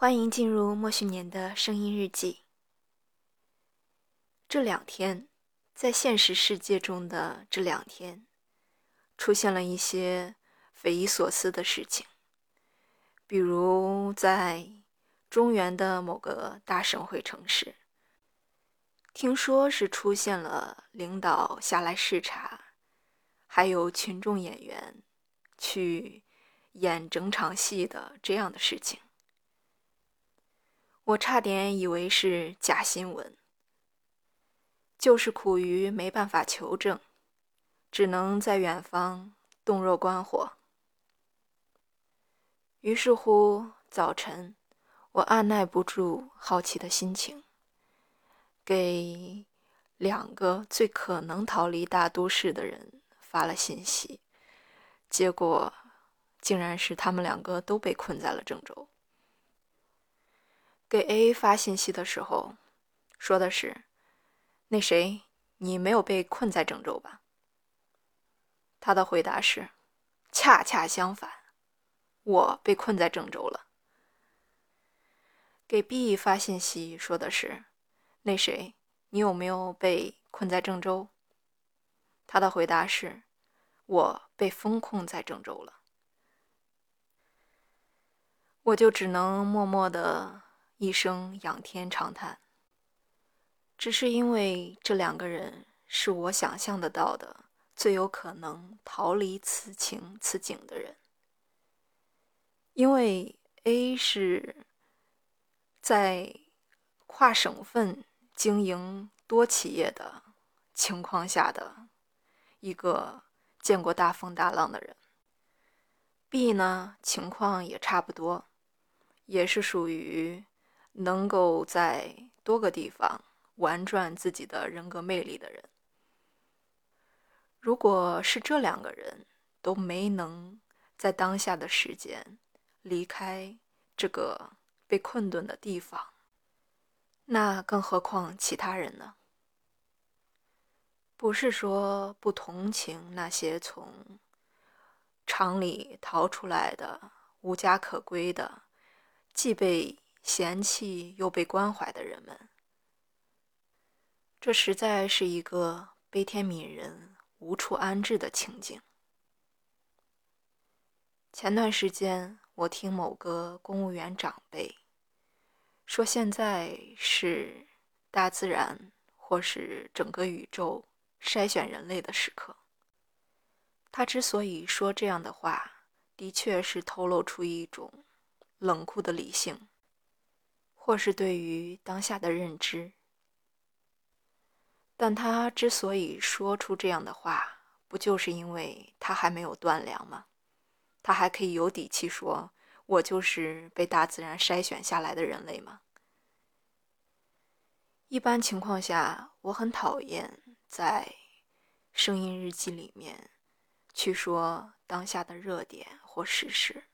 欢迎进入莫旭年的声音日记。这两天，在现实世界中的这两天，出现了一些匪夷所思的事情。比如，在中原的某个大省会城市，听说是出现了领导下来视察，还有群众演员去演整场戏的这样的事情。我差点以为是假新闻，就是苦于没办法求证，只能在远方洞若观火。于是乎，早晨我按耐不住好奇的心情，给两个最可能逃离大都市的人发了信息，结果竟然是他们两个都被困在了郑州。给 A 发信息的时候，说的是：“那谁，你没有被困在郑州吧？”他的回答是：“恰恰相反，我被困在郑州了。”给 B 发信息说的是：“那谁，你有没有被困在郑州？”他的回答是：“我被封控在郑州了。”我就只能默默的。一声仰天长叹，只是因为这两个人是我想象得到的最有可能逃离此情此景的人。因为 A 是在跨省份经营多企业的情况下的一个见过大风大浪的人，B 呢情况也差不多，也是属于。能够在多个地方玩转自己的人格魅力的人，如果是这两个人都没能在当下的时间离开这个被困顿的地方，那更何况其他人呢？不是说不同情那些从厂里逃出来的无家可归的，既被。嫌弃又被关怀的人们，这实在是一个悲天悯人、无处安置的情景。前段时间，我听某个公务员长辈说，现在是大自然或是整个宇宙筛选人类的时刻。他之所以说这样的话，的确是透露出一种冷酷的理性。或是对于当下的认知，但他之所以说出这样的话，不就是因为他还没有断粮吗？他还可以有底气说：“我就是被大自然筛选下来的人类吗？”一般情况下，我很讨厌在声音日记里面去说当下的热点或事实，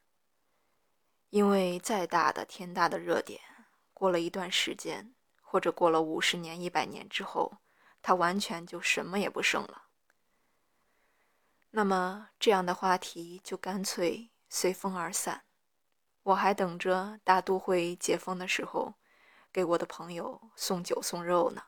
因为再大的天大的热点。过了一段时间，或者过了五十年、一百年之后，他完全就什么也不剩了。那么这样的话题就干脆随风而散。我还等着大都会解封的时候，给我的朋友送酒送肉呢。